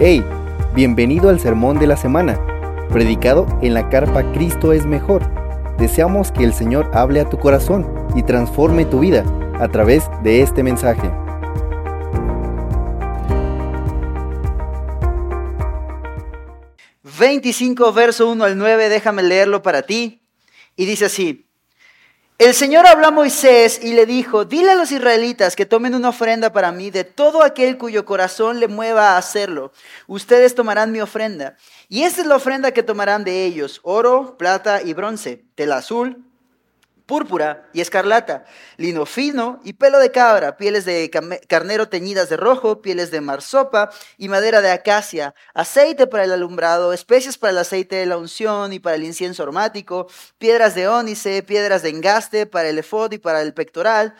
Hey, bienvenido al sermón de la semana, predicado en la carpa Cristo es mejor. Deseamos que el Señor hable a tu corazón y transforme tu vida a través de este mensaje. ...25 verso 1 al 9, déjame leerlo para ti. Y dice así, el Señor habló a Moisés y le dijo, dile a los israelitas que tomen una ofrenda para mí de todo aquel cuyo corazón le mueva a hacerlo. Ustedes tomarán mi ofrenda. Y esta es la ofrenda que tomarán de ellos, oro, plata y bronce, tela azul, púrpura y escarlata, lino fino y pelo de cabra, pieles de carnero teñidas de rojo, pieles de marsopa y madera de acacia, aceite para el alumbrado, especias para el aceite de la unción y para el incienso aromático, piedras de ónice, piedras de engaste para el efod y para el pectoral,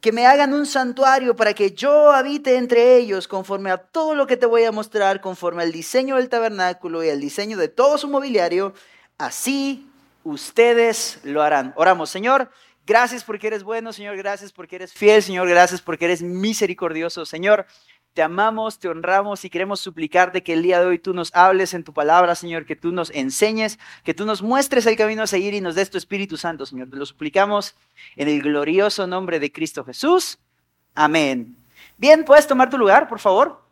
que me hagan un santuario para que yo habite entre ellos conforme a todo lo que te voy a mostrar, conforme al diseño del tabernáculo y al diseño de todo su mobiliario, así ustedes lo harán. Oramos, Señor, gracias porque eres bueno, Señor, gracias porque eres fiel, Señor, gracias porque eres misericordioso, Señor. Te amamos, te honramos y queremos suplicarte que el día de hoy tú nos hables en tu palabra, Señor, que tú nos enseñes, que tú nos muestres el camino a seguir y nos des tu Espíritu Santo, Señor. Te lo suplicamos en el glorioso nombre de Cristo Jesús. Amén. Bien, puedes tomar tu lugar, por favor.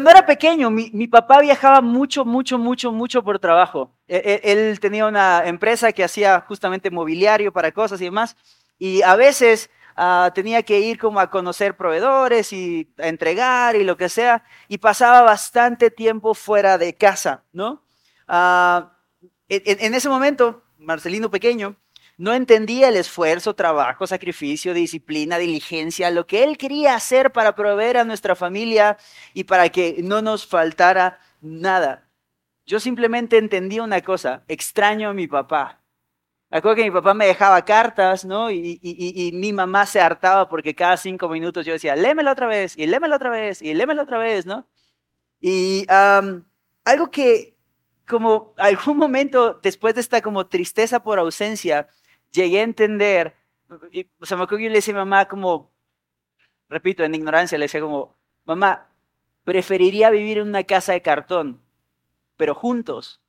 Cuando era pequeño, mi, papá viajaba mucho, mucho, mucho, mucho por trabajo. E, e, él, tenía una empresa que hacía justamente mobiliario para cosas y demás. Y a veces ah, tenía que ir como a conocer proveedores y a entregar y lo que sea. Y pasaba bastante tiempo fuera de casa, ¿no? Ah, en ese momento, Marcelino pequeño, no entendía el esfuerzo, trabajo, sacrificio, disciplina, diligencia, lo que él quería hacer para proveer a nuestra familia y para que no nos faltara nada. Yo simplemente entendía una cosa, extraño a mi papá. Acuerdo que mi papá me dejaba cartas, ¿no? Y, mi mamá se hartaba porque cada cinco minutos yo decía, lémelo otra vez, y lémelo otra vez, y lémelo otra vez, ¿no? Y algo que como algún momento después de esta como tristeza por ausencia, llegué a entender, o sea, me acuerdo que yo le decía a mamá como, repito, en ignorancia, le decía como, mamá, preferiría vivir en una casa de cartón, pero juntos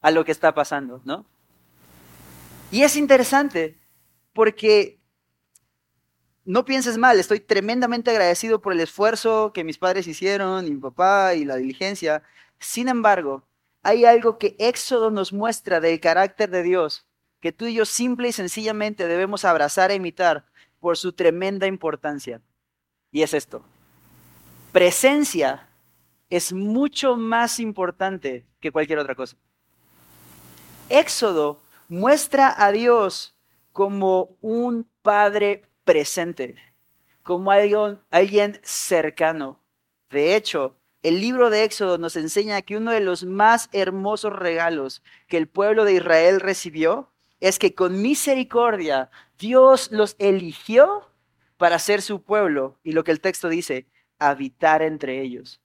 a lo que está pasando, ¿no? Y es interesante porque no pienses mal, estoy tremendamente agradecido por el esfuerzo que mis padres hicieron, y mi papá y la diligencia. Sin embargo, hay algo que Éxodo nos muestra del carácter de Dios que tú y yo simple y sencillamente debemos abrazar e imitar por su tremenda importancia. Y es esto. Presencia es mucho más importante que cualquier otra cosa. Éxodo muestra a Dios como un Padre presente, como alguien, alguien cercano. De hecho, el libro de Éxodo nos enseña que uno de los más hermosos regalos que el pueblo de Israel recibió es que con misericordia Dios los eligió para ser su pueblo y lo que el texto dice, habitar entre ellos.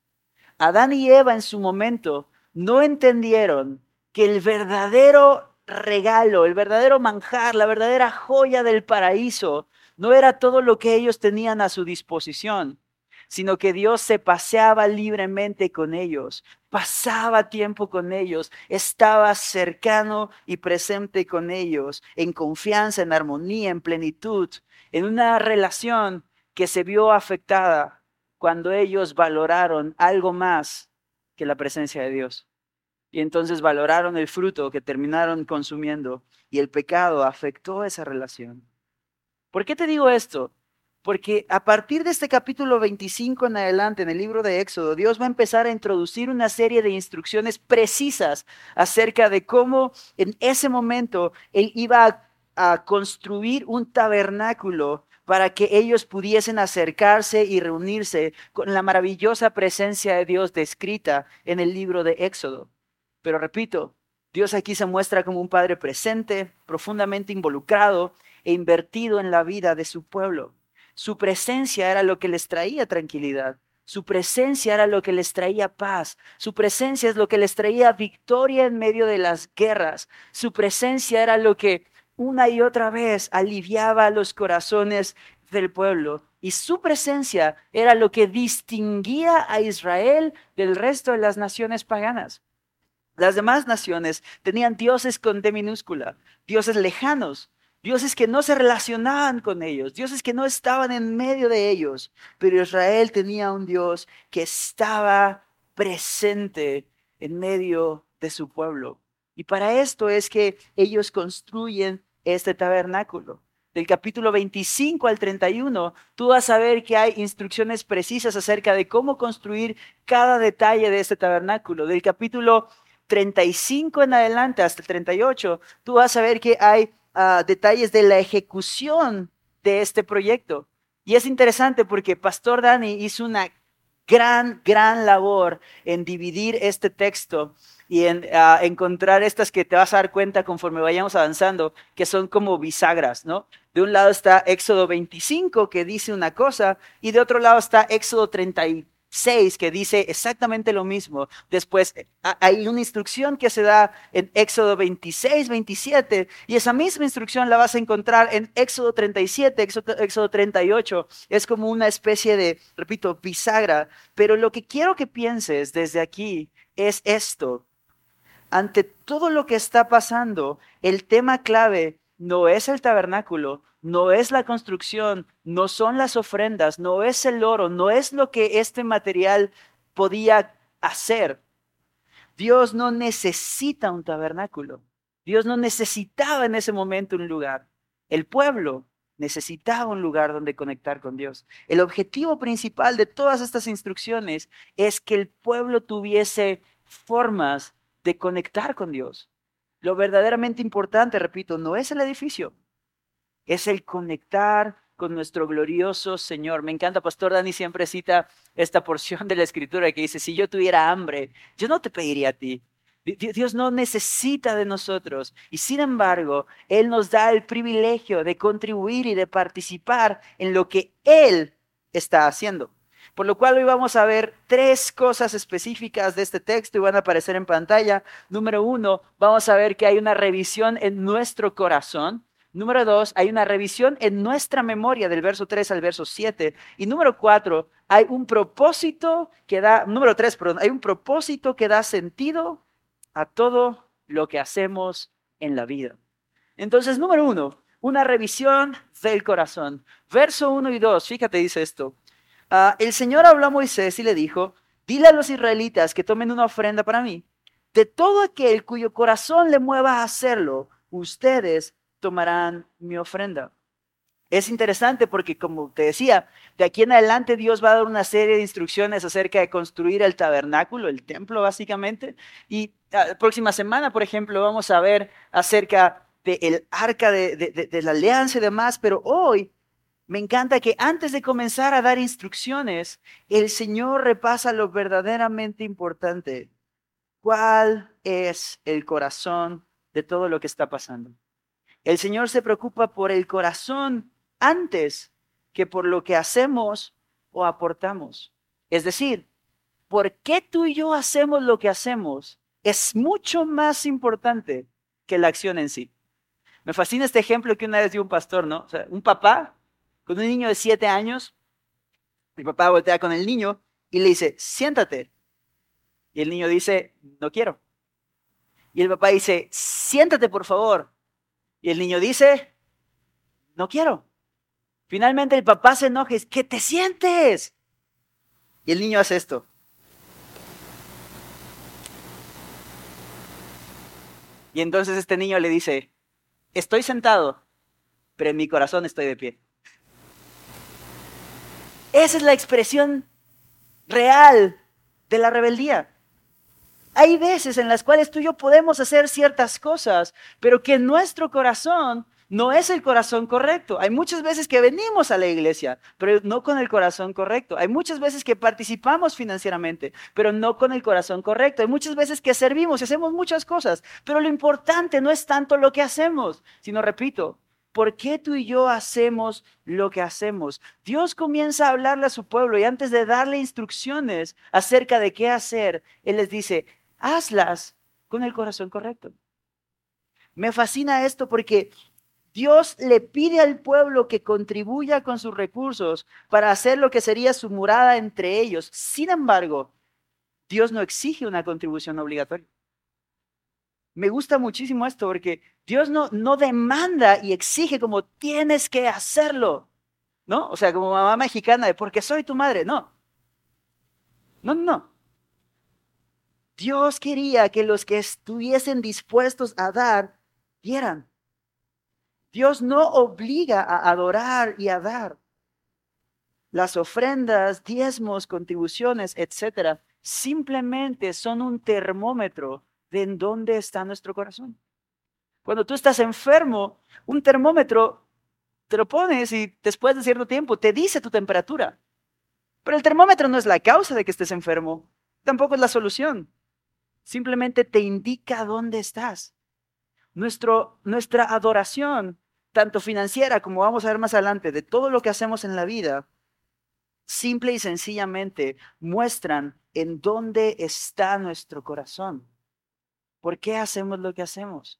Adán y Eva en su momento no entendieron que el verdadero regalo, el verdadero manjar, la verdadera joya del paraíso no era todo lo que ellos tenían a su disposición, sino que Dios se paseaba libremente con ellos, pasaba tiempo con ellos, estaba cercano y presente con ellos, en confianza, en armonía, en plenitud, en una relación que se vio afectada cuando ellos valoraron algo más que la presencia de Dios. Y entonces valoraron el fruto que terminaron consumiendo y el pecado afectó esa relación. ¿Por qué te digo esto? Porque a partir de este capítulo 25 en adelante, en el libro de Éxodo, Dios va a empezar a introducir una serie de instrucciones precisas acerca de cómo en ese momento Él iba a, construir un tabernáculo para que ellos pudiesen acercarse y reunirse con la maravillosa presencia de Dios descrita en el libro de Éxodo. Pero repito, Dios aquí se muestra como un Padre presente, profundamente involucrado e invertido en la vida de su pueblo. Su presencia era lo que les traía tranquilidad. Su presencia era lo que les traía paz. Su presencia es lo que les traía victoria en medio de las guerras. Su presencia era lo que una y otra vez aliviaba los corazones del pueblo y su presencia era lo que distinguía a Israel del resto de las naciones paganas. Las demás naciones tenían dioses con D minúscula, dioses lejanos, dioses que no se relacionaban con ellos, dioses que no estaban en medio de ellos, pero Israel tenía un Dios que estaba presente en medio de su pueblo. Y para esto es que ellos construyen este tabernáculo. Del capítulo 25 al 31, tú vas a ver que hay instrucciones precisas acerca de cómo construir cada detalle de este tabernáculo. Del capítulo 35 en adelante hasta el 38, tú vas a ver que hay detalles de la ejecución de este proyecto. Y es interesante porque Pastor Dani hizo una gran, gran labor en dividir este texto y en encontrar estas que te vas a dar cuenta conforme vayamos avanzando, que son como bisagras, ¿no? De un lado está Éxodo 25, que dice una cosa, y de otro lado está Éxodo 36, que dice exactamente lo mismo. Después eh, hay una instrucción que se da en Éxodo 26, 27, y esa misma instrucción la vas a encontrar en Éxodo 37, Éxodo, Éxodo 38. Es como una especie de, repito, bisagra. Pero lo que quiero que pienses desde aquí es esto ante todo lo que está pasando, el tema clave no es el tabernáculo, no es la construcción, no son las ofrendas, no es el oro, no es lo que este material podía hacer. Dios no necesita un tabernáculo. Dios no necesitaba en ese momento un lugar. El pueblo necesitaba un lugar donde conectar con Dios. El objetivo principal de todas estas instrucciones es que el pueblo tuviese formas de conectar con Dios. Lo verdaderamente importante, repito, no es el edificio, es el conectar con nuestro glorioso Señor. Me encanta, Pastor Dani siempre cita esta porción de la escritura que dice, si yo tuviera hambre, yo no te pediría a ti. Dios no necesita de nosotros y sin embargo, Él nos da el privilegio de contribuir y de participar en lo que Él está haciendo. Por lo cual hoy vamos a ver tres cosas específicas de este texto y van a aparecer en pantalla. Número uno, vamos a ver que hay una revisión en nuestro corazón. Número dos, hay una revisión en nuestra memoria del verso 3 al verso 7. Y número cuatro, hay un propósito que da, número tres, perdón, hay un propósito que da sentido a todo lo que hacemos en la vida. Entonces, número uno, una revisión del corazón. Verso 1 y 2, fíjate, dice esto. Ah, el Señor habló a Moisés y le dijo, dile a los israelitas que tomen una ofrenda para mí. De todo aquel cuyo corazón le mueva a hacerlo, ustedes tomarán mi ofrenda. Es interesante porque, como te decía, de aquí en adelante Dios va a dar una serie de instrucciones acerca de construir el tabernáculo, el templo básicamente. Y la próxima semana, por ejemplo, vamos a ver acerca del arca de, de la alianza y demás, pero hoy me encanta que antes de comenzar a dar instrucciones, el Señor repasa lo verdaderamente importante. ¿Cuál es el corazón de todo lo que está pasando? El Señor se preocupa por el corazón antes que por lo que hacemos o aportamos. Es decir, ¿por qué tú y yo hacemos lo que hacemos? Es mucho más importante que la acción en sí. Me fascina este ejemplo que una vez dio un pastor, ¿no? O sea, un papá con un niño de siete años. Mi papá voltea con el niño y le dice, siéntate. Y el niño dice, no quiero. Y el papá dice, siéntate por favor. Y el niño dice, no quiero. Finalmente el papá se enoja y dice, que te sientes. Y el niño hace esto. Y entonces este niño le dice, estoy sentado, pero en mi corazón estoy de pie. Esa es la expresión real de la rebeldía. Hay veces en las cuales tú y yo podemos hacer ciertas cosas, pero que nuestro corazón no es el corazón correcto. Hay muchas veces que venimos a la iglesia, pero no con el corazón correcto. Hay muchas veces que participamos financieramente, pero no con el corazón correcto. Hay muchas veces que servimos y hacemos muchas cosas, pero lo importante no es tanto lo que hacemos, sino, repito, ¿Por qué tú y yo hacemos lo que hacemos? Dios comienza a hablarle a su pueblo y antes de darle instrucciones acerca de qué hacer, Él les dice, hazlas con el corazón correcto. Me fascina esto porque Dios le pide al pueblo que contribuya con sus recursos para hacer lo que sería su morada entre ellos. Sin embargo, Dios no exige una contribución obligatoria. Me gusta muchísimo esto porque Dios no, no demanda y exige como tienes que hacerlo, ¿no? O sea, como mamá mexicana de porque soy tu madre, no. No, no. Dios quería que los que estuviesen dispuestos a dar, dieran. Dios no obliga a adorar y a dar. Las ofrendas, diezmos, contribuciones, etcétera, simplemente son un termómetro de en dónde está nuestro corazón. Cuando tú estás enfermo, un termómetro te lo pones y después de cierto tiempo te dice tu temperatura. Pero el termómetro no es la causa de que estés enfermo, tampoco es la solución. Simplemente te indica dónde estás. Nuestra adoración, tanto financiera como vamos a ver más adelante, de todo lo que hacemos en la vida, simple y sencillamente muestran en dónde está nuestro corazón. ¿Por qué hacemos lo que hacemos?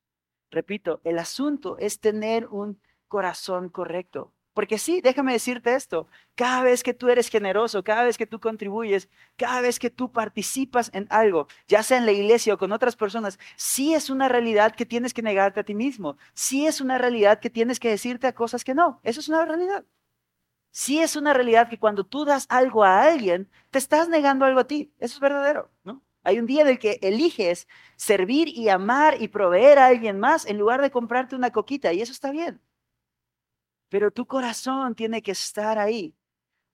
Repito, el asunto es tener un corazón correcto. Porque sí, déjame decirte esto, cada vez que tú eres generoso, cada vez que tú contribuyes, cada vez que tú participas en algo, ya sea en la iglesia o con otras personas, sí es una realidad que tienes que negarte a ti mismo, sí es una realidad que tienes que decirte a cosas que no, eso es una realidad. Sí es una realidad que cuando tú das algo a alguien, te estás negando algo a ti, eso es verdadero, ¿no? Hay un día en el que eliges servir y amar y proveer a alguien más en lugar de comprarte una coquita y eso está bien pero tu corazón tiene que estar ahí.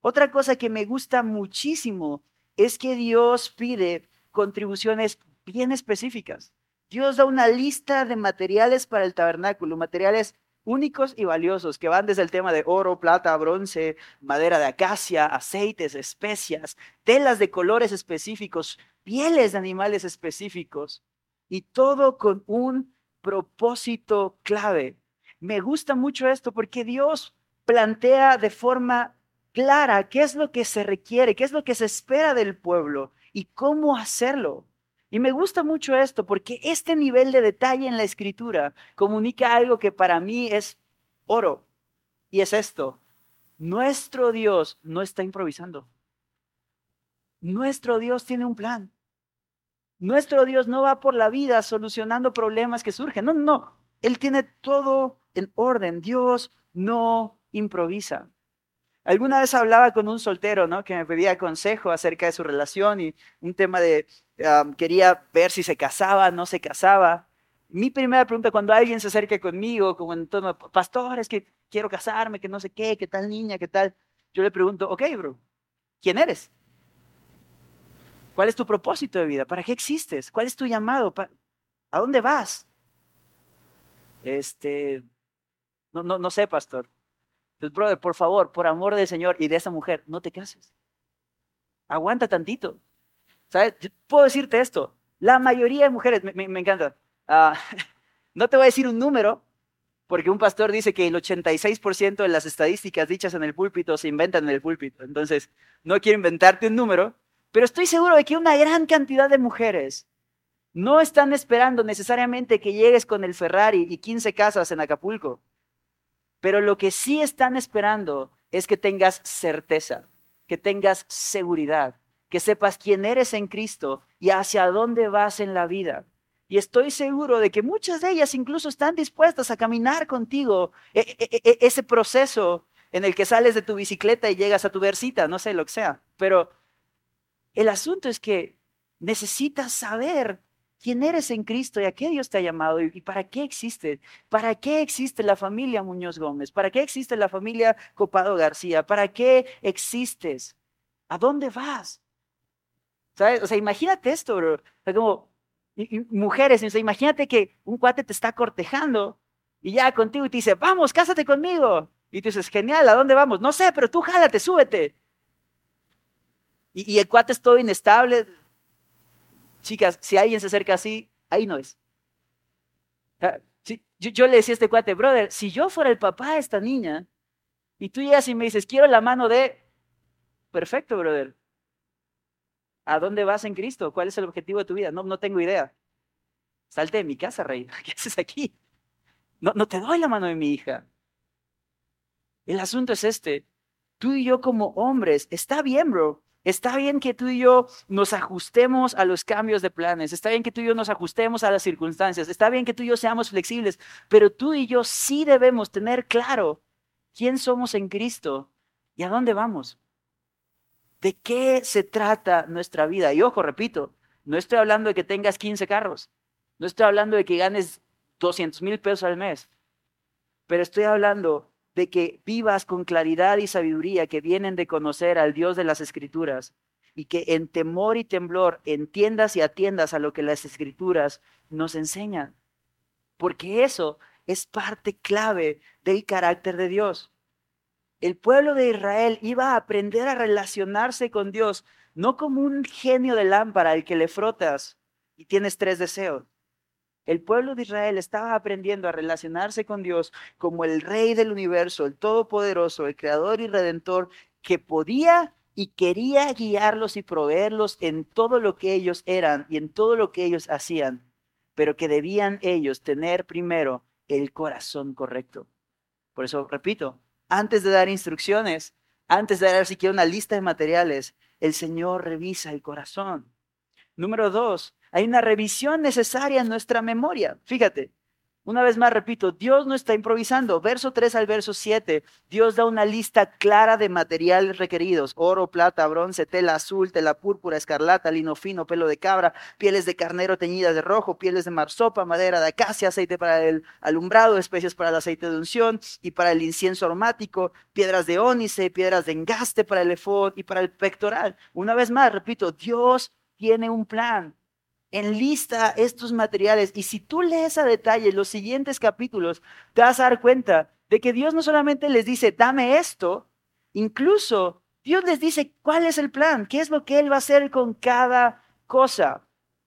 Otra cosa que me gusta muchísimo es que Dios pide contribuciones bien específicas. Dios da una lista de materiales para el tabernáculo, materiales únicos y valiosos que van desde el tema de oro, plata, bronce, madera de acacia, aceites, especias, telas de colores específicos, pieles de animales específicos y todo con un propósito clave. Me gusta mucho esto porque Dios plantea de forma clara qué es lo que se requiere, qué es lo que se espera del pueblo y cómo hacerlo. Y me gusta mucho esto porque este nivel de detalle en la escritura comunica algo que para mí es oro. Y es esto, nuestro Dios no está improvisando. Nuestro Dios tiene un plan. Nuestro Dios no va por la vida solucionando problemas que surgen. No, no. Él tiene todo en orden. Dios no improvisa. Alguna vez hablaba con un soltero, ¿no? Que me pedía consejo acerca de su relación y un tema de quería ver si se casaba, no se casaba. Mi primera pregunta cuando alguien se acerca conmigo, como en todo, pastor, es que quiero casarme, que no sé qué, qué tal niña, qué tal. Yo le pregunto, ok, bro, ¿quién eres? ¿Cuál es tu propósito de vida? ¿Para qué existes? ¿Cuál es tu llamado? ¿A dónde vas? Este, no, no, no sé, pastor. Entonces, brother, por favor, por amor del Señor y de esa mujer, no te cases. Aguanta tantito. ¿Sabes? puedo decirte esto. La mayoría de mujeres, me, encanta. Ah, no te voy a decir un número, porque un pastor dice que el 86% de las estadísticas dichas en el púlpito se inventan en el púlpito. Entonces, no quiero inventarte un número, pero estoy seguro de que una gran cantidad de mujeres no están esperando necesariamente que llegues con el Ferrari y 15 casas en Acapulco. Pero lo que sí están esperando es que tengas certeza, que tengas seguridad, que sepas quién eres en Cristo y hacia dónde vas en la vida. Y estoy seguro de que muchas de ellas incluso están dispuestas a caminar contigo e, e, e, ese proceso en el que sales de tu bicicleta y llegas a tu versita, no sé lo que sea. Pero el asunto es que necesitas saber quién eres en Cristo y a qué Dios te ha llamado y, para qué existe. ¿Para qué existe la familia Muñoz Gómez? ¿Para qué existe la familia Copado García? ¿Para qué existes? ¿A dónde vas? ¿Sabes? O sea, imagínate esto, bro. O sea, como mujeres, imagínate que un cuate te está cortejando y ya contigo y te dice, vamos, cásate conmigo. Y tú dices, genial, ¿a dónde vamos? No sé, pero tú jálate, súbete. Y, y el cuate es todo inestable, Chicas, si alguien se acerca así, ahí no es. yo, le decía a este cuate, brother, si yo fuera el papá de esta niña y tú llegas y me dices, quiero la mano de... Perfecto, brother. ¿A dónde vas en Cristo? ¿Cuál es el objetivo de tu vida? No, no tengo idea. Salte de mi casa, rey. ¿Qué haces aquí? no, no te doy la mano de mi hija. El asunto es este. Tú y yo como hombres, está bien, bro. Está bien que tú y yo nos ajustemos a los cambios de planes, está bien que tú y yo nos ajustemos a las circunstancias, está bien que tú y yo seamos flexibles, pero tú y yo sí debemos tener claro quién somos en Cristo y a dónde vamos. ¿De qué se trata nuestra vida? Y ojo, repito, no estoy hablando de que tengas 15 carros, no estoy hablando de que ganes 200 mil pesos al mes, pero estoy hablando de que vivas con claridad y sabiduría que vienen de conocer al Dios de las Escrituras y que en temor y temblor entiendas y atiendas a lo que las Escrituras nos enseñan. Porque eso es parte clave del carácter de Dios. El pueblo de Israel iba a aprender a relacionarse con Dios, no como un genio de lámpara al que le frotas y tienes tres deseos, el pueblo de Israel estaba aprendiendo a relacionarse con Dios como el Rey del universo, el Todopoderoso, el Creador y Redentor, que podía y quería guiarlos y proveerlos en todo lo que ellos eran y en todo lo que ellos hacían, pero que debían ellos tener primero el corazón correcto. Por eso, repito, antes de dar instrucciones, antes de dar siquiera una lista de materiales, el Señor revisa el corazón. Número dos, hay una revisión necesaria en nuestra memoria. Fíjate, una vez más repito, Dios no está improvisando. Verso 3 al verso 7, Dios da una lista clara de materiales requeridos. Oro, plata, bronce, tela azul, tela púrpura, escarlata, lino fino, pelo de cabra, pieles de carnero teñidas de rojo, pieles de marsopa, madera de acacia, aceite para el alumbrado, especias para el aceite de unción y para el incienso aromático, piedras de ónice, piedras de engaste para el efod y para el pectoral. Una vez más, repito, Dios tiene un plan enlista estos materiales. Y si tú lees a detalle los siguientes capítulos, te vas a dar cuenta de que Dios no solamente les dice, dame esto, incluso Dios les dice cuál es el plan, qué es lo que Él va a hacer con cada cosa.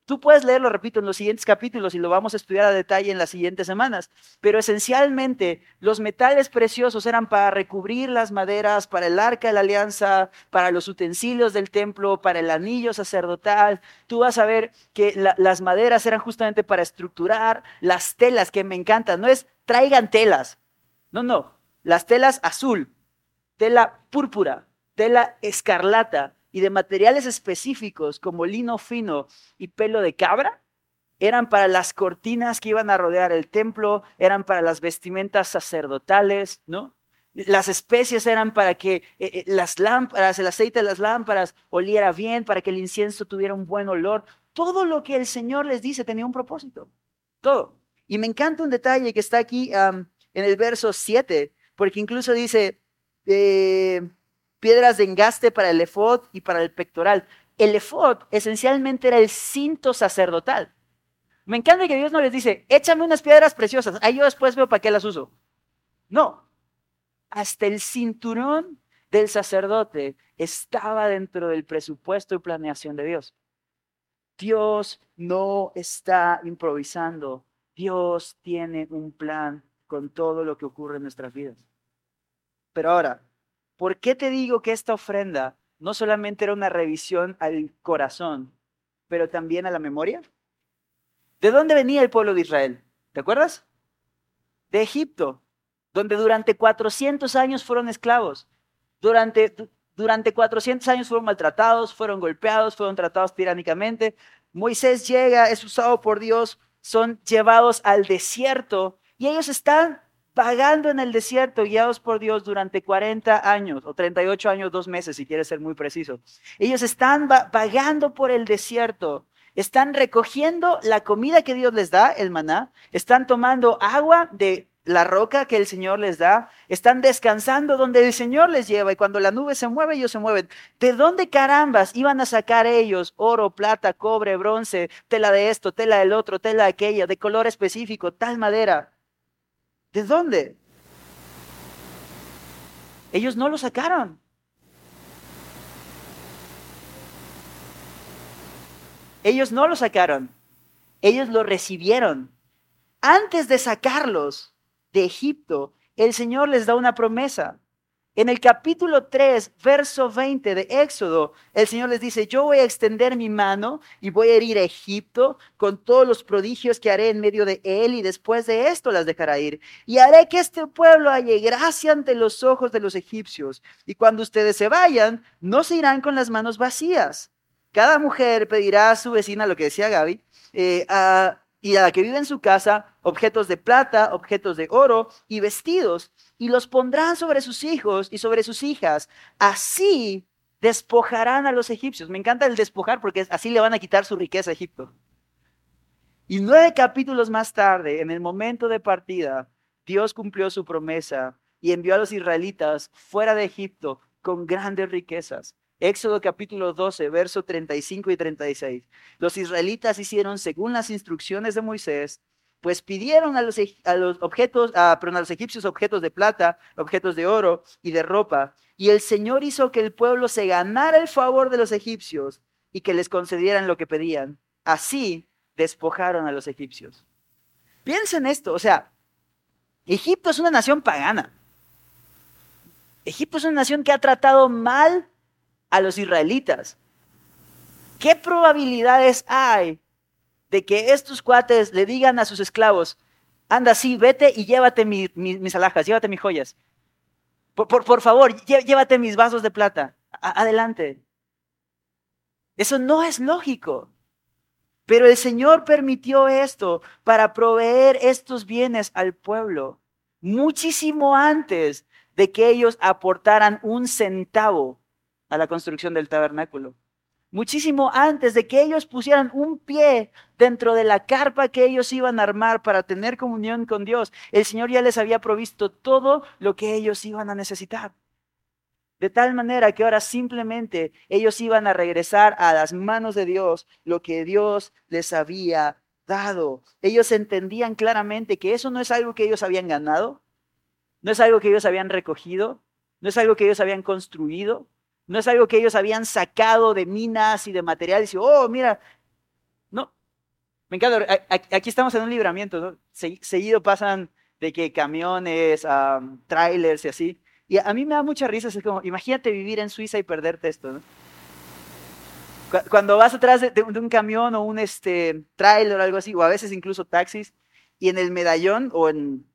Tú puedes leerlo, repito, en los siguientes capítulos y lo vamos a estudiar a detalle en las siguientes semanas, pero esencialmente los metales preciosos eran para recubrir las maderas, para el arca de la alianza, para los utensilios del templo, para el anillo sacerdotal. Tú vas a ver que las maderas eran justamente para estructurar las telas, que me encantan. No es traigan telas, no, no, las telas azul, tela púrpura, tela escarlata, y de materiales específicos como lino fino y pelo de cabra, eran para las cortinas que iban a rodear el templo, eran para las vestimentas sacerdotales, ¿no? Las especies eran para que eh, eh, las lámparas, el aceite de las lámparas oliera bien, para que el incienso tuviera un buen olor. Todo lo que el Señor les dice tenía un propósito. Todo. Y me encanta un detalle que está aquí en el verso 7, porque incluso dice, eh, piedras de engaste para el efod y para el pectoral. El efod esencialmente era el cinto sacerdotal. Me encanta que Dios no les dice, échame unas piedras preciosas, ahí yo después veo para qué las uso. No, hasta el cinturón del sacerdote estaba dentro del presupuesto y planeación de Dios. Dios no está improvisando. Dios tiene un plan con todo lo que ocurre en nuestras vidas. Pero ahora, ¿Por qué te digo que esta ofrenda no solamente era una revisión al corazón, pero también a la memoria? ¿De dónde venía el pueblo de Israel? ¿Te acuerdas? De Egipto, donde durante 400 años fueron esclavos. Durante, durante 400 años fueron maltratados, fueron golpeados, fueron tratados tiránicamente. Moisés llega, es usado por Dios, son llevados al desierto y ellos están vagando en el desierto, guiados por Dios durante 40 años o 38 años, dos meses, si quieres ser muy preciso. Ellos están vagando por el desierto, están recogiendo la comida que Dios les da, el maná, están tomando agua de la roca que el Señor les da, están descansando donde el Señor les lleva y cuando la nube se mueve, ellos se mueven. ¿De dónde carambas iban a sacar ellos oro, plata, cobre, bronce, tela de esto, tela del otro, tela de aquella, de color específico, tal madera? ¿De dónde? Ellos no lo sacaron. Ellos no lo sacaron. Ellos lo recibieron. Antes de sacarlos de Egipto, el Señor les da una promesa. En el capítulo 3, verso 20 de Éxodo, el Señor les dice, yo voy a extender mi mano y voy a herir a Egipto con todos los prodigios que haré en medio de él y después de esto las dejará ir. Y haré que este pueblo halle gracia ante los ojos de los egipcios. Y cuando ustedes se vayan, no se irán con las manos vacías. Cada mujer pedirá a su vecina, lo que decía Gaby, eh, a y a la que vive en su casa objetos de plata, objetos de oro y vestidos, y los pondrán sobre sus hijos y sobre sus hijas. Así despojarán a los egipcios. Me encanta el despojar porque así le van a quitar su riqueza a Egipto. Y nueve capítulos más tarde, en el momento de partida, Dios cumplió su promesa y envió a los israelitas fuera de Egipto con grandes riquezas. Éxodo capítulo 12, verso 35 y 36. Los israelitas hicieron según las instrucciones de Moisés, pues pidieron a los, los objetos, a, a los egipcios objetos de plata, objetos de oro y de ropa, y el Señor hizo que el pueblo se ganara el favor de los egipcios y que les concedieran lo que pedían. Así despojaron a los egipcios. Piensen esto, o sea, Egipto es una nación pagana. Egipto es una nación que ha tratado mal a los israelitas. ¿Qué probabilidades hay de que estos cuates le digan a sus esclavos, anda, sí, vete y llévate mis alhajas, llévate mis joyas? Por, favor, llévate mis vasos de plata. adelante. Eso no es lógico. Pero el Señor permitió esto para proveer estos bienes al pueblo muchísimo antes de que ellos aportaran un centavo a la construcción del tabernáculo. Muchísimo antes de que ellos pusieran un pie dentro de la carpa que ellos iban a armar para tener comunión con Dios, el Señor ya les había provisto todo lo que ellos iban a necesitar. De tal manera que ahora simplemente ellos iban a regresar a las manos de Dios lo que Dios les había dado. Ellos entendían claramente que eso no es algo que ellos habían ganado, no es algo que ellos habían recogido, no es algo que ellos habían construido, no es algo que ellos habían sacado de minas y de materiales y, oh, mira, no. Me encanta, aquí estamos en un libramiento, ¿no? Seguido pasan de que camiones, trailers y así. Y a mí me da mucha risa, es como, imagínate vivir en Suiza y perderte esto, ¿no? Cuando vas atrás de, un camión o un este, trailer o algo así, o a veces incluso taxis, y en el medallón o en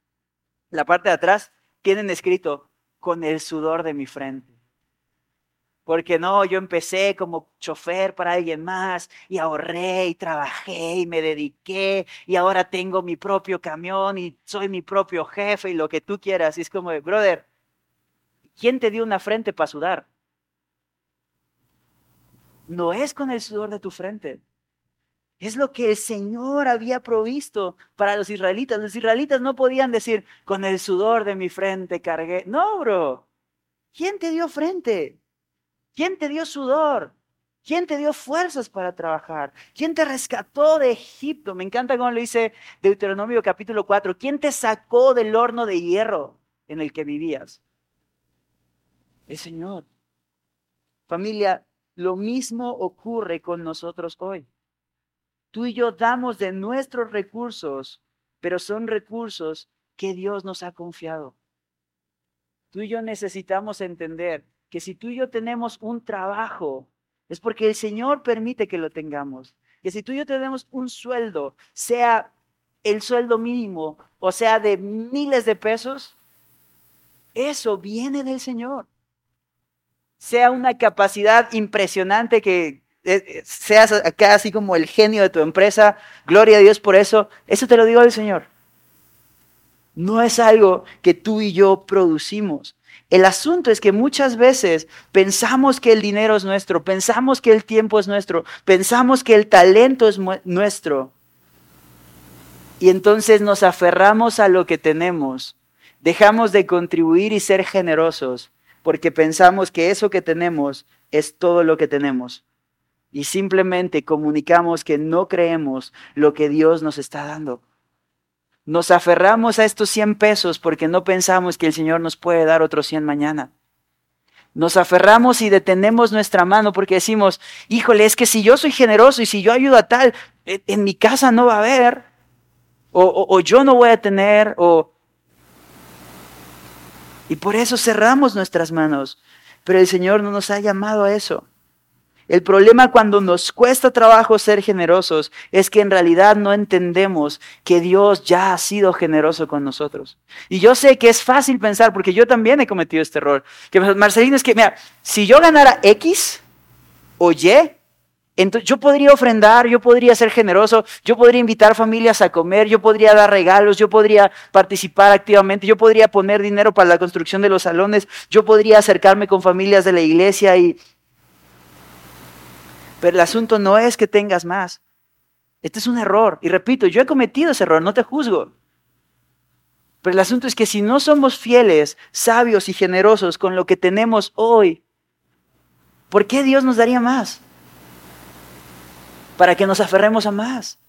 la parte de atrás tienen escrito, con el sudor de mi frente. Porque no, yo empecé como chofer para alguien más y ahorré y trabajé y me dediqué y ahora tengo mi propio camión y soy mi propio jefe y lo que tú quieras. Y es como, brother, ¿quién te dio una frente para sudar? No es con el sudor de tu frente. Es lo que el Señor había provisto para los israelitas. Los israelitas no podían decir, con el sudor de mi frente cargué. No, bro. ¿Quién te dio frente? ¿Quién te dio sudor? ¿Quién te dio fuerzas para trabajar? ¿Quién te rescató de Egipto? Me encanta cómo lo dice Deuteronomio capítulo 4. ¿Quién te sacó del horno de hierro en el que vivías? El Señor. Familia, lo mismo ocurre con nosotros hoy. Tú y yo damos de nuestros recursos, pero son recursos que Dios nos ha confiado. Tú y yo necesitamos entender que si tú y yo tenemos un trabajo, es porque el Señor permite que lo tengamos. Que si tú y yo tenemos un sueldo, sea el sueldo mínimo o sea de miles de pesos, eso viene del Señor. Sea una capacidad impresionante que eh, eh, seas acá así como el genio de tu empresa, gloria a Dios por eso, eso te lo digo del Señor. No es algo que tú y yo producimos. El asunto es que muchas veces pensamos que el dinero es nuestro, pensamos que el tiempo es nuestro, pensamos que el talento es nuestro. Y entonces nos aferramos a lo que tenemos. Dejamos de contribuir y ser generosos porque pensamos que eso que tenemos es todo lo que tenemos. Y simplemente comunicamos que no creemos lo que Dios nos está dando. Nos aferramos a estos 100 pesos porque no pensamos que el Señor nos puede dar otros 100 mañana. Nos aferramos y detenemos nuestra mano porque decimos, híjole, es que si yo soy generoso y si yo ayudo a tal, en, mi casa no va a haber, o, o yo no voy a tener, o... Y por eso cerramos nuestras manos. Pero el Señor no nos ha llamado a eso. El problema cuando nos cuesta trabajo ser generosos es que en realidad no entendemos que Dios ya ha sido generoso con nosotros. Y yo sé que es fácil pensar, porque yo también he cometido este error, que Marcelino es que, mira, si yo ganara X o Y, entonces, yo podría ofrendar, yo podría ser generoso, yo podría invitar familias a comer, yo podría dar regalos, yo podría participar activamente, yo podría poner dinero para la construcción de los salones, yo podría acercarme con familias de la iglesia y... Pero el asunto no es que tengas más. Este es un error. Y repito, yo he cometido ese error, no te juzgo. Pero el asunto es que si no somos fieles, sabios y generosos con lo que tenemos hoy, ¿por qué Dios nos daría más? para que nos aferremos a más.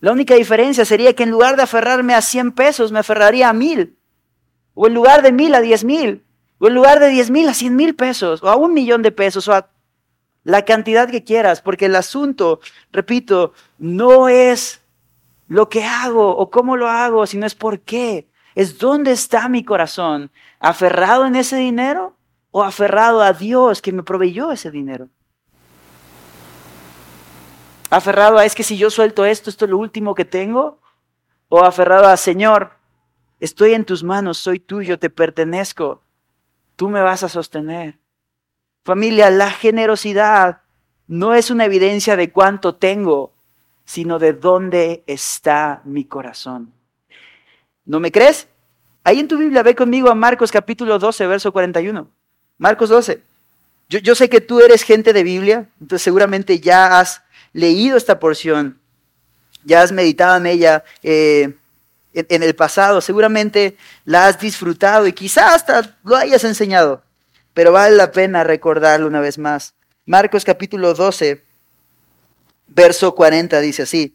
La única diferencia sería que en lugar de aferrarme a 100 pesos, me aferraría a mil. O en lugar de mil a 10 mil. O en lugar de 10 mil a 100 mil pesos. O a un millón de pesos. O a la cantidad que quieras. Porque el asunto, repito, no es lo que hago o cómo lo hago, sino es por qué. Es dónde está mi corazón. ¿Aferrado en ese dinero? ¿O aferrado a Dios que me proveyó ese dinero? aferrado a es que si yo suelto esto, esto es lo último que tengo, o aferrado a Señor, estoy en tus manos, soy tuyo, te pertenezco, tú me vas a sostener. Familia, la generosidad no es una evidencia de cuánto tengo, sino de dónde está mi corazón. ¿No me crees? Ahí en tu Biblia ve conmigo a Marcos capítulo 12, verso 41. Marcos 12. Yo, yo sé que tú eres gente de Biblia, entonces seguramente ya has leído esta porción, ya has meditado en ella eh, en, el pasado, seguramente la has disfrutado y quizás hasta lo hayas enseñado, pero vale la pena recordarlo una vez más. Marcos capítulo 12, verso 40 dice así,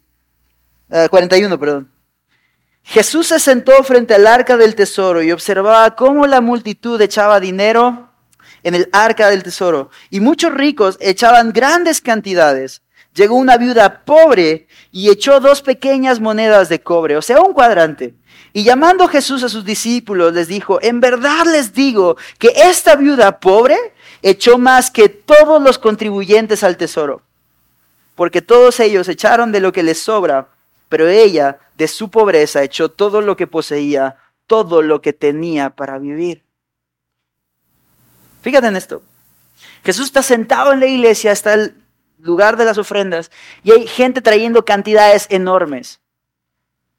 41, ah, perdón. Jesús se sentó frente al arca del tesoro y observaba cómo la multitud echaba dinero en el arca del tesoro y muchos ricos echaban grandes cantidades llegó una viuda pobre y echó dos pequeñas monedas de cobre, o sea, un cuadrante. Y llamando Jesús a sus discípulos, les dijo, en verdad les digo que esta viuda pobre echó más que todos los contribuyentes al tesoro, porque todos ellos echaron de lo que les sobra, pero ella de su pobreza echó todo lo que poseía, todo lo que tenía para vivir. Fíjate en esto. Jesús está sentado en la iglesia, está el lugar de las ofrendas y hay gente trayendo cantidades enormes.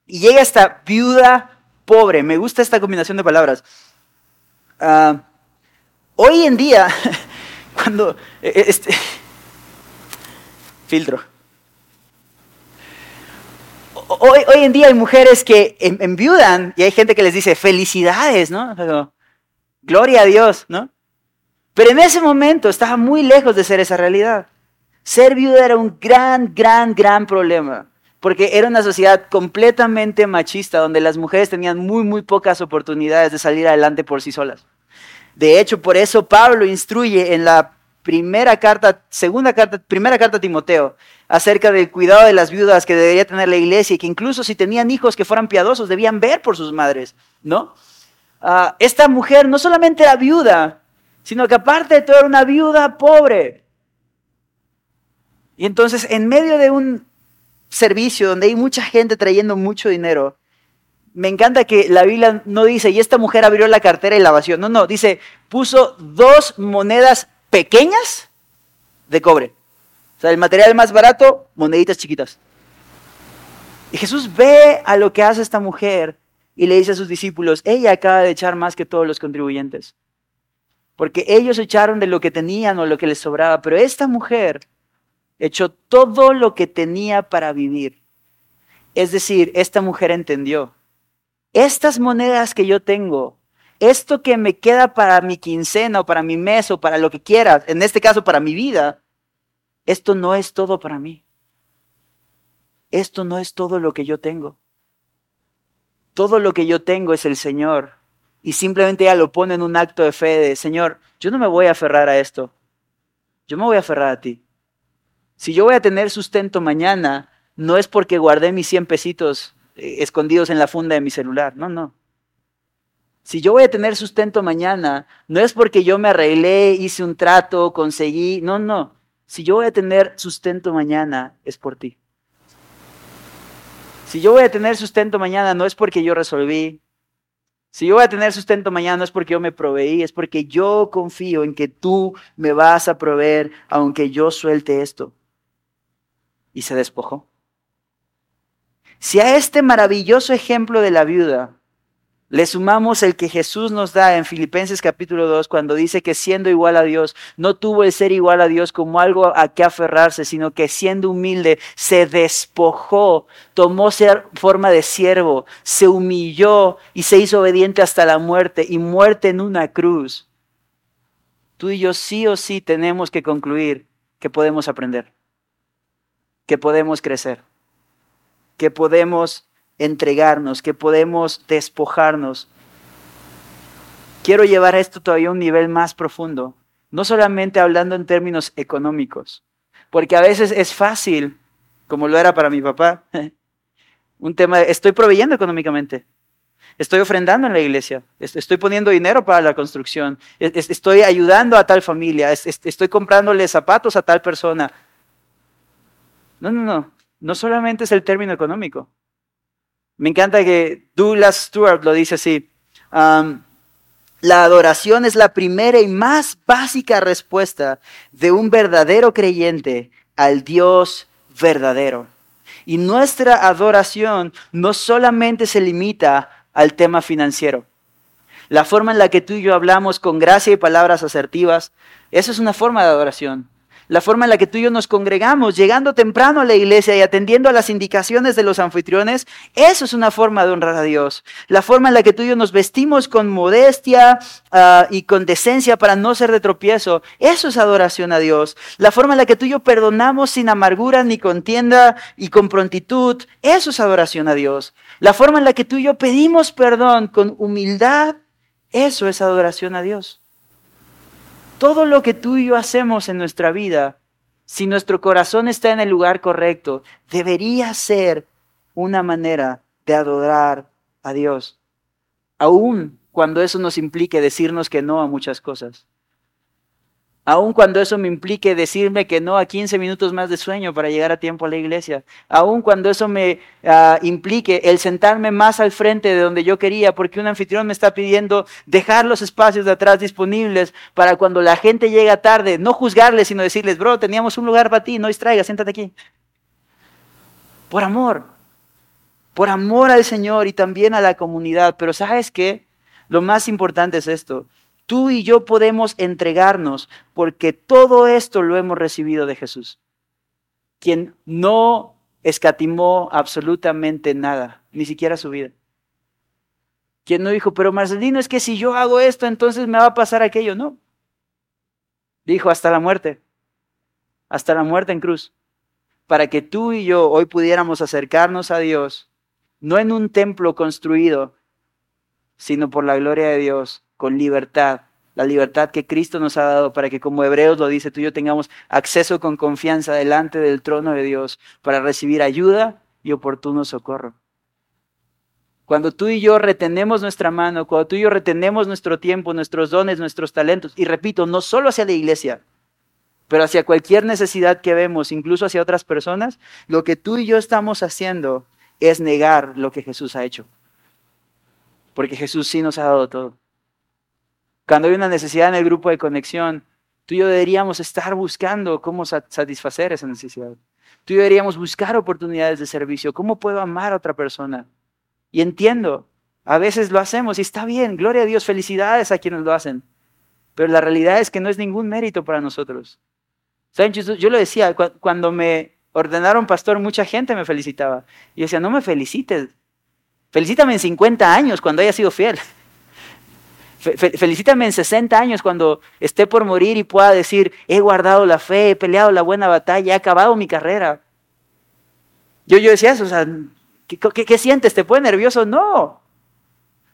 Y llega esta viuda pobre, me gusta esta combinación de palabras. Ah, hoy en día, cuando e, e, este filtro. Hoy, hoy, en día hay mujeres que enviudan y hay gente que les dice felicidades, ¿no? gloria a Dios, ¿no? Pero en ese momento estaba muy lejos de ser esa realidad. Ser viuda era un gran, gran, gran problema, porque era una sociedad completamente machista, donde las mujeres tenían muy, muy pocas oportunidades de salir adelante por sí solas. De hecho, por eso Pablo instruye en la primera carta, segunda carta, primera carta a Timoteo, acerca del cuidado de las viudas que debería tener la iglesia y que incluso si tenían hijos que fueran piadosos, debían ver por sus madres, ¿no? Ah, esta mujer no solamente era viuda, sino que aparte de todo era una viuda pobre. Y entonces, en medio de un servicio donde hay mucha gente trayendo mucho dinero, me encanta que la Biblia no dice, y esta mujer abrió la cartera y la vació. No, no, dice, puso dos monedas pequeñas de cobre. O sea, el material más barato, moneditas chiquitas. Y Jesús ve a lo que hace esta mujer y le dice a sus discípulos, ella acaba de echar más que todos los contribuyentes. Porque ellos echaron de lo que tenían o lo que les sobraba, pero esta mujer echó todo lo que tenía para vivir. Es decir, esta mujer entendió, estas monedas que yo tengo, esto que me queda para mi quincena o para mi mes o para lo que quieras, en este caso para mi vida, esto no es todo para mí. Esto no es todo lo que yo tengo. Todo lo que yo tengo es el Señor. Y simplemente ella lo pone en un acto de fe de, Señor, yo no me voy a aferrar a esto. Yo me voy a aferrar a ti. Si yo voy a tener sustento mañana, no es porque guardé mis 100 pesitos eh, escondidos en la funda de mi celular, no, no. Si yo voy a tener sustento mañana, no es porque yo me arreglé, hice un trato, conseguí, no, no. Si yo voy a tener sustento mañana, es por ti. Si yo voy a tener sustento mañana, no es porque yo resolví. Si yo voy a tener sustento mañana, no es porque yo me proveí, es porque yo confío en que tú me vas a proveer, aunque yo suelte esto. Y se despojó. Si a este maravilloso ejemplo de la viuda le sumamos el que Jesús nos da en Filipenses capítulo 2 cuando dice que siendo igual a Dios, no tuvo el ser igual a Dios como algo a que aferrarse, sino que siendo humilde se despojó, tomó ser forma de siervo, se humilló y se hizo obediente hasta la muerte y muerte en una cruz. Tú y yo sí o sí tenemos que concluir que podemos aprender, que podemos crecer, que podemos entregarnos, que podemos despojarnos. Quiero llevar esto todavía a un nivel más profundo, no solamente hablando en términos económicos, porque a veces es fácil, como lo era para mi papá, un tema, de, estoy proveyendo económicamente, estoy ofrendando en la iglesia, estoy poniendo dinero para la construcción, estoy ayudando a tal familia, estoy comprándole zapatos a tal persona. No, no, no, no solamente es el término económico, me encanta que Douglas Stewart lo dice así. la adoración es la primera y más básica respuesta de un verdadero creyente al Dios verdadero. Y nuestra adoración no solamente se limita al tema financiero. La forma en la que tú y yo hablamos con gracia y palabras asertivas, eso es una forma de adoración la forma en la que tú y yo nos congregamos, llegando temprano a la iglesia y atendiendo a las indicaciones de los anfitriones, eso es una forma de honrar a Dios. La forma en la que tú y yo nos vestimos con modestia ah, y con decencia para no ser de tropiezo, eso es adoración a Dios. La forma en la que tú y yo perdonamos sin amargura ni contienda y con prontitud, eso es adoración a Dios. La forma en la que tú y yo pedimos perdón con humildad, eso es adoración a Dios todo lo que tú y yo hacemos en nuestra vida, si nuestro corazón está en el lugar correcto, debería ser una manera de adorar a Dios, aun cuando eso nos implique decirnos que no a muchas cosas. Aun cuando eso me implique decirme que no a 15 minutos más de sueño para llegar a tiempo a la iglesia. Aun cuando eso me ah, implique el sentarme más al frente de donde yo quería porque un anfitrión me está pidiendo dejar los espacios de atrás disponibles para cuando la gente llega tarde, no juzgarles, sino decirles, bro, teníamos un lugar para ti, no distraigas, siéntate aquí. Por amor. Por amor al Señor y también a la comunidad. Pero ¿sabes qué? Lo más importante es esto Tú y yo podemos entregarnos porque todo esto lo hemos recibido de Jesús, quien no escatimó absolutamente nada, ni siquiera su vida. Quien no dijo, pero Marcelino, es que si yo hago esto, entonces me va a pasar aquello. No. Dijo, hasta la muerte, hasta la muerte en cruz, para que tú y yo hoy pudiéramos acercarnos a Dios, no en un templo construido, sino por la gloria de Dios, con libertad, la libertad que Cristo nos ha dado para que, como Hebreos lo dice, tú y yo tengamos acceso con confianza delante del trono de Dios para recibir ayuda y oportuno socorro. Cuando tú y yo retenemos nuestra mano, cuando tú y yo retenemos nuestro tiempo, nuestros dones, nuestros talentos, y repito, no solo hacia la iglesia, pero hacia cualquier necesidad que vemos, incluso hacia otras personas, lo que tú y yo estamos haciendo es negar lo que Jesús ha hecho. Porque Jesús sí nos ha dado todo. Cuando hay una necesidad en el grupo de conexión, tú y yo deberíamos estar buscando cómo satisfacer esa necesidad. Tú y yo deberíamos buscar oportunidades de servicio. ¿Cómo puedo amar a otra persona? Y entiendo, a veces lo hacemos y está bien, gloria a Dios, felicidades a quienes lo hacen. Pero la realidad es que no es ningún mérito para nosotros. ¿Saben? Yo, lo decía, cuando me ordenaron pastor, mucha gente me felicitaba. Y yo decía, no me felicites. Felicítame en 50 años cuando haya sido fiel. Felicítame en 60 años cuando esté por morir y pueda decir, he guardado la fe, he peleado la buena batalla, he acabado mi carrera. Yo, yo decía eso, o sea, ¿qué, sientes? ¿Te pone nervioso? No.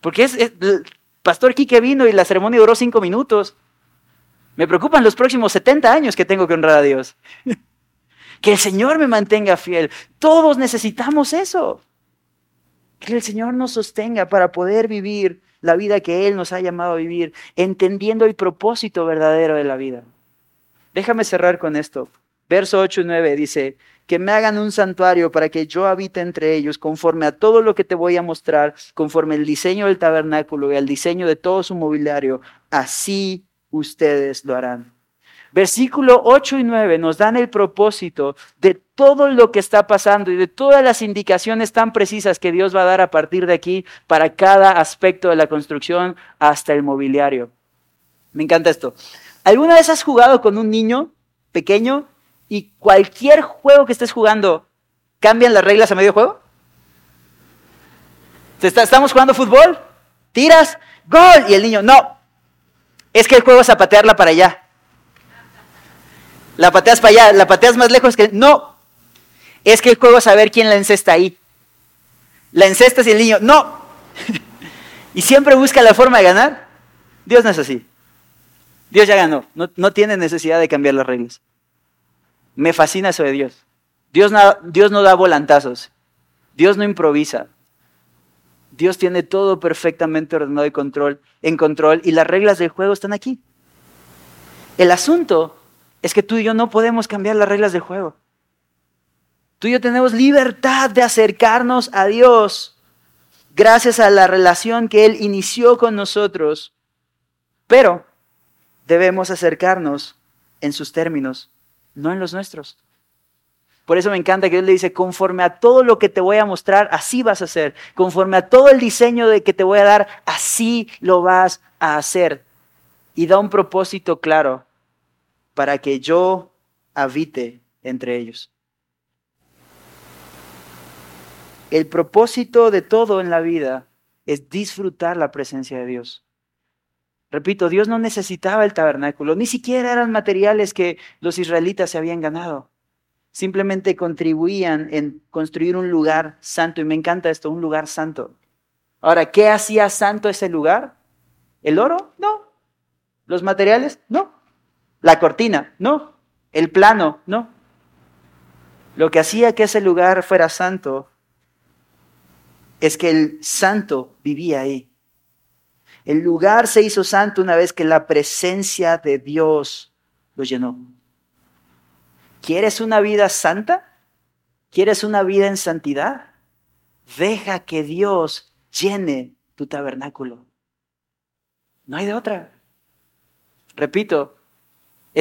Porque es, el pastor Quique vino y la ceremonia duró cinco minutos. Me preocupan los próximos 70 años que tengo que honrar a Dios. que el Señor me mantenga fiel. Todos necesitamos eso. Que el Señor nos sostenga para poder vivir la vida que Él nos ha llamado a vivir, entendiendo el propósito verdadero de la vida. Déjame cerrar con esto. Verso 8 y 9 dice, que me hagan un santuario para que yo habite entre ellos, conforme a todo lo que te voy a mostrar, conforme el diseño del tabernáculo y al diseño de todo su mobiliario, así ustedes lo harán. Versículo 8 y 9 nos dan el propósito de todo lo que está pasando y de todas las indicaciones tan precisas que Dios va a dar a partir de aquí para cada aspecto de la construcción hasta el mobiliario. Me encanta esto. ¿Alguna vez has jugado con un niño pequeño y cualquier juego que estés jugando cambian las reglas a medio juego? Estamos jugando fútbol, tiras, gol, y el niño, no, es que el juego es a patearla para allá. La pateas para allá, la pateas más lejos que... No, es que el juego es saber quién la encesta ahí. La encestas y el niño, no. y siempre busca la forma de ganar. Dios no es así. Dios ya ganó, no, no tiene necesidad de cambiar las reglas. Me fascina eso de Dios. Dios no, Dios no da volantazos. Dios no improvisa. Dios tiene todo perfectamente ordenado y control, en control y las reglas del juego están aquí. El asunto es que tú y yo no podemos cambiar las reglas del juego. Tú y yo tenemos libertad de acercarnos a Dios gracias a la relación que Él inició con nosotros, pero debemos acercarnos en sus términos, no en los nuestros. Por eso me encanta que Dios le dice, conforme a todo lo que te voy a mostrar, así vas a hacer. Conforme a todo el diseño de que te voy a dar, así lo vas a hacer. Y da un propósito claro para que yo habite entre ellos. El propósito de todo en la vida es disfrutar la presencia de Dios. Repito, Dios no necesitaba el tabernáculo, ni siquiera eran materiales que los israelitas se habían ganado simplemente contribuían en construir un lugar santo. Y me encanta esto, un lugar santo. Ahora, ¿qué hacía santo ese lugar? ¿El oro? No. ¿Los materiales? No. ¿La cortina? No. ¿El plano? No. Lo que hacía que ese lugar fuera santo es que el santo vivía ahí. El lugar se hizo santo una vez que la presencia de Dios lo llenó. ¿Quieres una vida santa? ¿Quieres una vida en santidad? Deja que Dios llene tu tabernáculo. No hay de otra. Repito,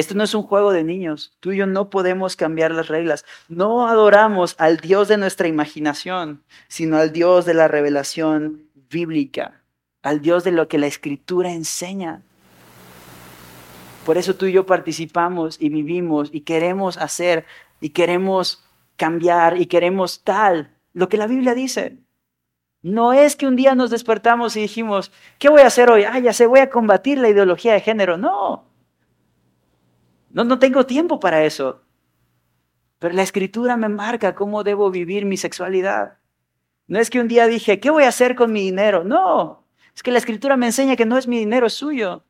esto no es un juego de niños. Tú y yo no podemos cambiar las reglas. No adoramos al Dios de nuestra imaginación, sino al Dios de la revelación bíblica, al Dios de lo que la escritura enseña. Por eso tú y yo participamos y vivimos y queremos hacer y queremos cambiar y queremos tal, lo que la Biblia dice. No es que un día nos despertamos y dijimos, ¿qué voy a hacer hoy? Ah, ya sé, voy a combatir la ideología de género. No. No, no tengo tiempo para eso. Pero la escritura me marca cómo debo vivir mi sexualidad. No es que un día dije, ¿qué voy a hacer con mi dinero? No. Es que la escritura me enseña que no es mi dinero, suyo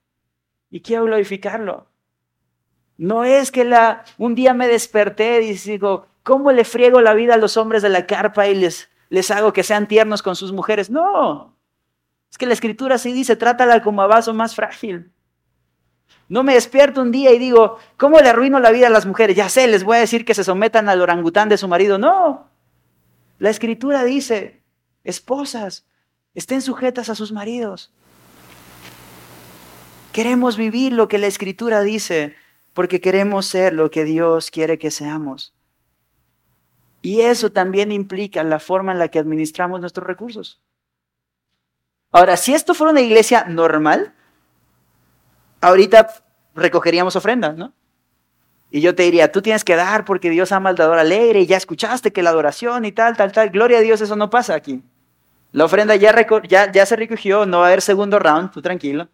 y quiero glorificarlo. No es que la, un día me desperté y digo, ¿cómo le friego la vida a los hombres de la carpa y les, les hago que sean tiernos con sus mujeres? No. Es que la escritura sí dice, trátala como a vaso más frágil. No me despierto un día y digo, ¿cómo le arruino la vida a las mujeres? Ya sé, les voy a decir que se sometan al orangután de su marido. No. La escritura dice, esposas, estén sujetas a sus maridos. Queremos vivir lo que la escritura dice porque queremos ser lo que Dios quiere que seamos. Y eso también implica la forma en la que administramos nuestros recursos. Ahora, si esto fuera una iglesia normal, ahorita recogeríamos ofrendas, ¿no? Y yo te diría, tú tienes que dar porque Dios ama al dador alegre y ya escuchaste que la adoración y tal, tal, tal. Gloria a Dios, eso no pasa aquí. La ofrenda ya, ya, ya se recogió, no va a haber segundo round, tú tranquilo.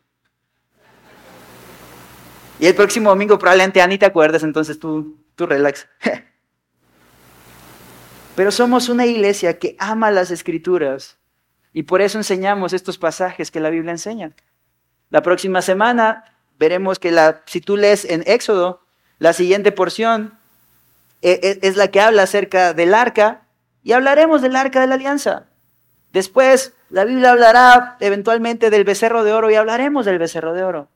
Y el próximo domingo probablemente Ani te acuerdes, entonces tú, tú relax. Pero somos una iglesia que ama las escrituras y por eso enseñamos estos pasajes que la Biblia enseña. La próxima semana veremos que la, si tú lees en Éxodo, la siguiente porción e, e, es la que habla acerca del arca y hablaremos del arca de la alianza. Después la Biblia hablará eventualmente del becerro de oro y hablaremos del becerro de oro.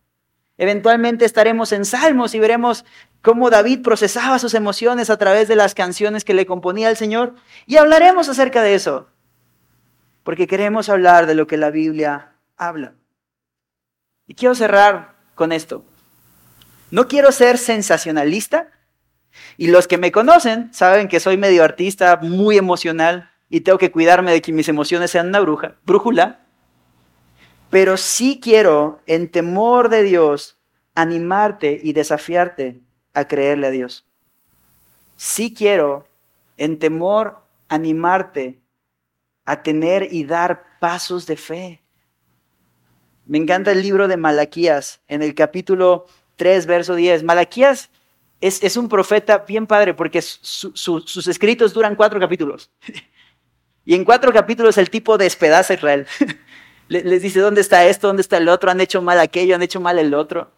Eventualmente estaremos en Salmos y veremos cómo David procesaba sus emociones a través de las canciones que le componía el Señor y hablaremos acerca de eso, porque queremos hablar de lo que la Biblia habla. Y quiero cerrar con esto. No quiero ser sensacionalista y los que me conocen saben que soy medio artista, muy emocional y tengo que cuidarme de que mis emociones sean una bruja, brújula. Pero sí quiero, en temor de Dios, animarte y desafiarte a creerle a Dios. Sí quiero, en temor, animarte a tener y dar pasos de fe. Me encanta el libro de Malaquías, en el capítulo 3, verso 10. Malaquías es, un profeta bien padre porque sus escritos duran cuatro capítulos. y en cuatro capítulos el tipo despedaza a Israel. Les dice, ¿dónde está esto? ¿Dónde está el otro? Han hecho mal aquello, han hecho mal el otro.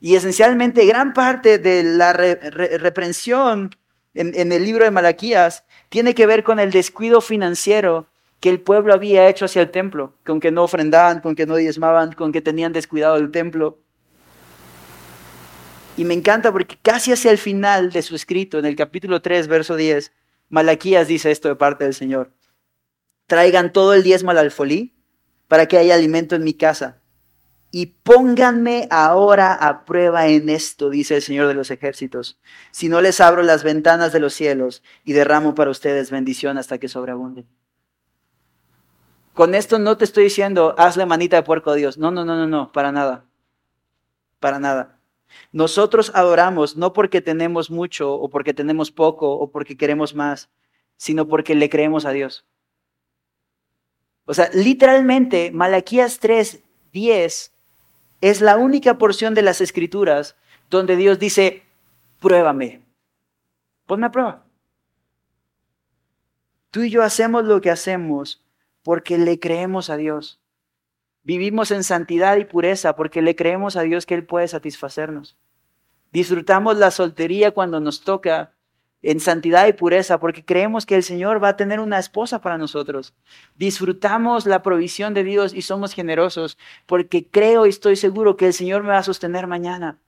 Y esencialmente gran parte de la reprensión en, en, el libro de Malaquías tiene que ver con el descuido financiero que el pueblo había hecho hacia el templo, con que no ofrendaban, con que no diezmaban, con que tenían descuidado el templo. Y me encanta porque casi hacia el final de su escrito, en el capítulo 3, verso 10, Malaquías dice esto de parte del Señor. Traigan todo el diezmo al alfolí para que haya alimento en mi casa y pónganme ahora a prueba en esto, dice el Señor de los ejércitos, si no les abro las ventanas de los cielos y derramo para ustedes bendición hasta que sobreabunden. Con esto no te estoy diciendo, hazle manita de puerco a Dios. No, no, no, no, no, para nada. Para nada. Nosotros adoramos no porque tenemos mucho o porque tenemos poco o porque queremos más, sino porque le creemos a Dios. O sea, literalmente, Malaquías 3, 10 es la única porción de las escrituras donde Dios dice, pruébame, ponme a prueba. Tú y yo hacemos lo que hacemos porque le creemos a Dios. Vivimos en santidad y pureza porque le creemos a Dios que Él puede satisfacernos. Disfrutamos la soltería cuando nos toca en santidad y pureza, porque creemos que el Señor va a tener una esposa para nosotros. Disfrutamos la provisión de Dios y somos generosos, porque creo y estoy seguro que el Señor me va a sostener mañana.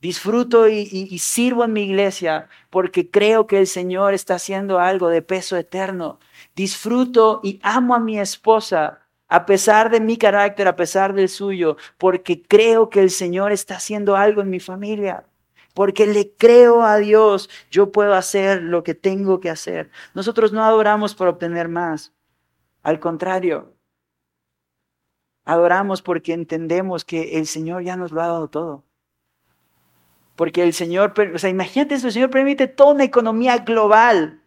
Disfruto y, y, sirvo en mi iglesia porque creo que el Señor está haciendo algo de peso eterno. Disfruto y amo a mi esposa a pesar de mi carácter, a pesar del suyo, porque creo que el Señor está haciendo algo en mi familia porque le creo a Dios, yo puedo hacer lo que tengo que hacer. Nosotros no adoramos por obtener más, al contrario, adoramos porque entendemos que el Señor ya nos lo ha dado todo. Porque el Señor, o sea, imagínate el Señor permite toda una economía global,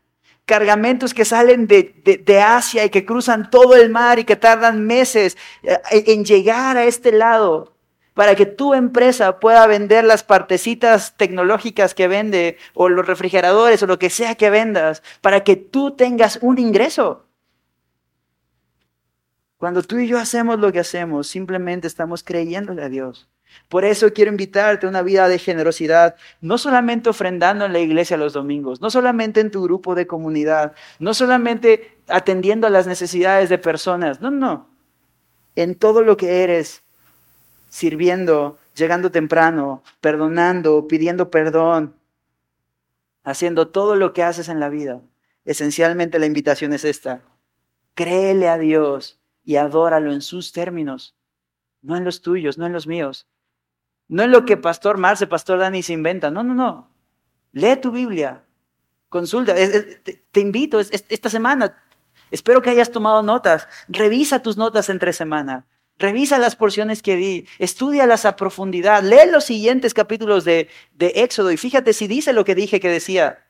cargamentos que salen de, de, Asia y que cruzan todo el mar y que tardan meses eh, en llegar a este lado para que tu empresa pueda vender las partecitas tecnológicas que vende o los refrigeradores o lo que sea que vendas, para que tú tengas un ingreso. Cuando tú y yo hacemos lo que hacemos, simplemente estamos creyéndole a Dios. Por eso quiero invitarte a una vida de generosidad, no solamente ofrendando en la iglesia los domingos, no solamente en tu grupo de comunidad, no solamente atendiendo a las necesidades de personas, no, no, en todo lo que eres, sirviendo, llegando temprano, perdonando, pidiendo perdón, haciendo todo lo que haces en la vida. Esencialmente la invitación es esta. Créele a Dios y adóralo en sus términos, no en los tuyos, no en los míos. No en lo que Pastor Marce, Pastor Dani se inventa. No, no, no. Lee tu Biblia. Consulta. Te invito esta semana. Espero que hayas tomado notas. Revisa tus notas entre semana. Revisa las porciones que di, estudialas a profundidad, lee los siguientes capítulos de, de Éxodo y fíjate si dice lo que dije que decía.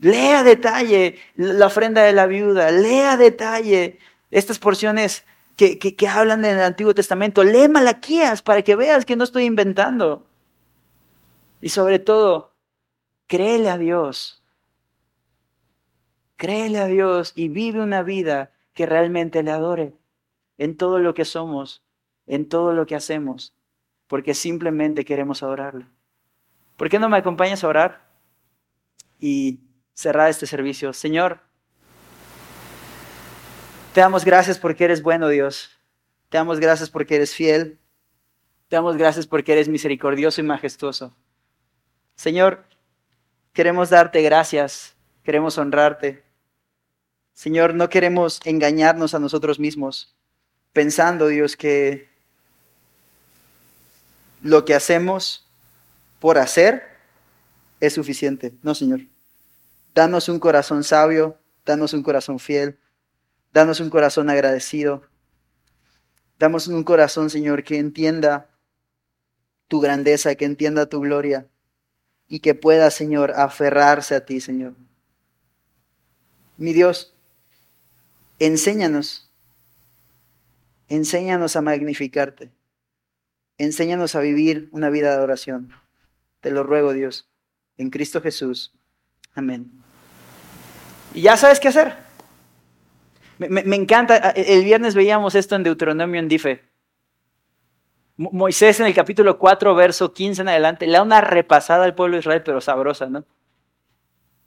Lea a detalle la ofrenda de la viuda, lea a detalle estas porciones que, que, hablan del Antiguo Testamento. Lee Malaquías para que veas que no estoy inventando. Y sobre todo, créele a Dios. Créele a Dios y vive una vida que realmente le adore en todo lo que somos, en todo lo que hacemos, porque simplemente queremos adorarle. ¿Por qué no me acompañas a orar y cerrar este servicio? Señor, Te damos gracias porque eres bueno, Dios. Te damos gracias porque eres fiel. Te damos gracias porque eres misericordioso y majestuoso. Señor, queremos darte gracias, queremos honrarte. Señor, no queremos engañarnos a nosotros mismos, pensando, Dios, que lo que hacemos por hacer es suficiente. No, Señor. Danos un corazón sabio, danos un corazón fiel, danos un corazón agradecido. Damos un corazón, Señor, que entienda tu grandeza, que entienda tu gloria y que pueda, Señor, aferrarse a ti, Señor. Mi Dios, enséñanos, enséñanos a magnificarte, enséñanos a vivir una vida de oración. Te lo ruego, Dios, en Cristo Jesús. Amén. Y ya sabes qué hacer. Me, encanta, el viernes veíamos esto en Deuteronomio en Dife. Moisés en el capítulo 4, verso 15 en adelante, le da una repasada al pueblo de Israel, pero sabrosa, ¿no?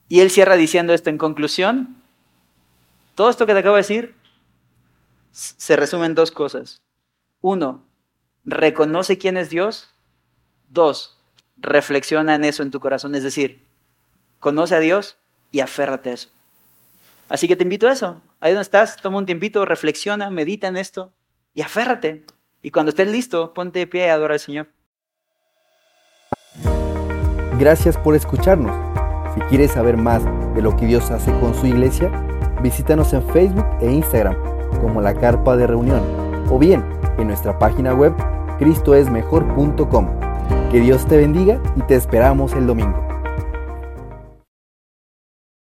Y él cierra diciendo esto en conclusión. Todo esto que te acabo de decir se resume en dos cosas. Uno, reconoce quién es Dios. Dos, reflexiona en eso en tu corazón. Es decir, conoce a Dios y aférrate a eso. Así que te invito a eso. Ahí donde estás, toma un tiempito, reflexiona, medita en esto y aférrate. Y cuando estés listo, ponte de pie y adora al Señor. Gracias por escucharnos. Si quieres saber más de lo que Dios hace con su iglesia, visítanos en Facebook e Instagram como la Carpa de Reunión o bien en nuestra página web cristoesmejor.com. Que Dios te bendiga y te esperamos el domingo.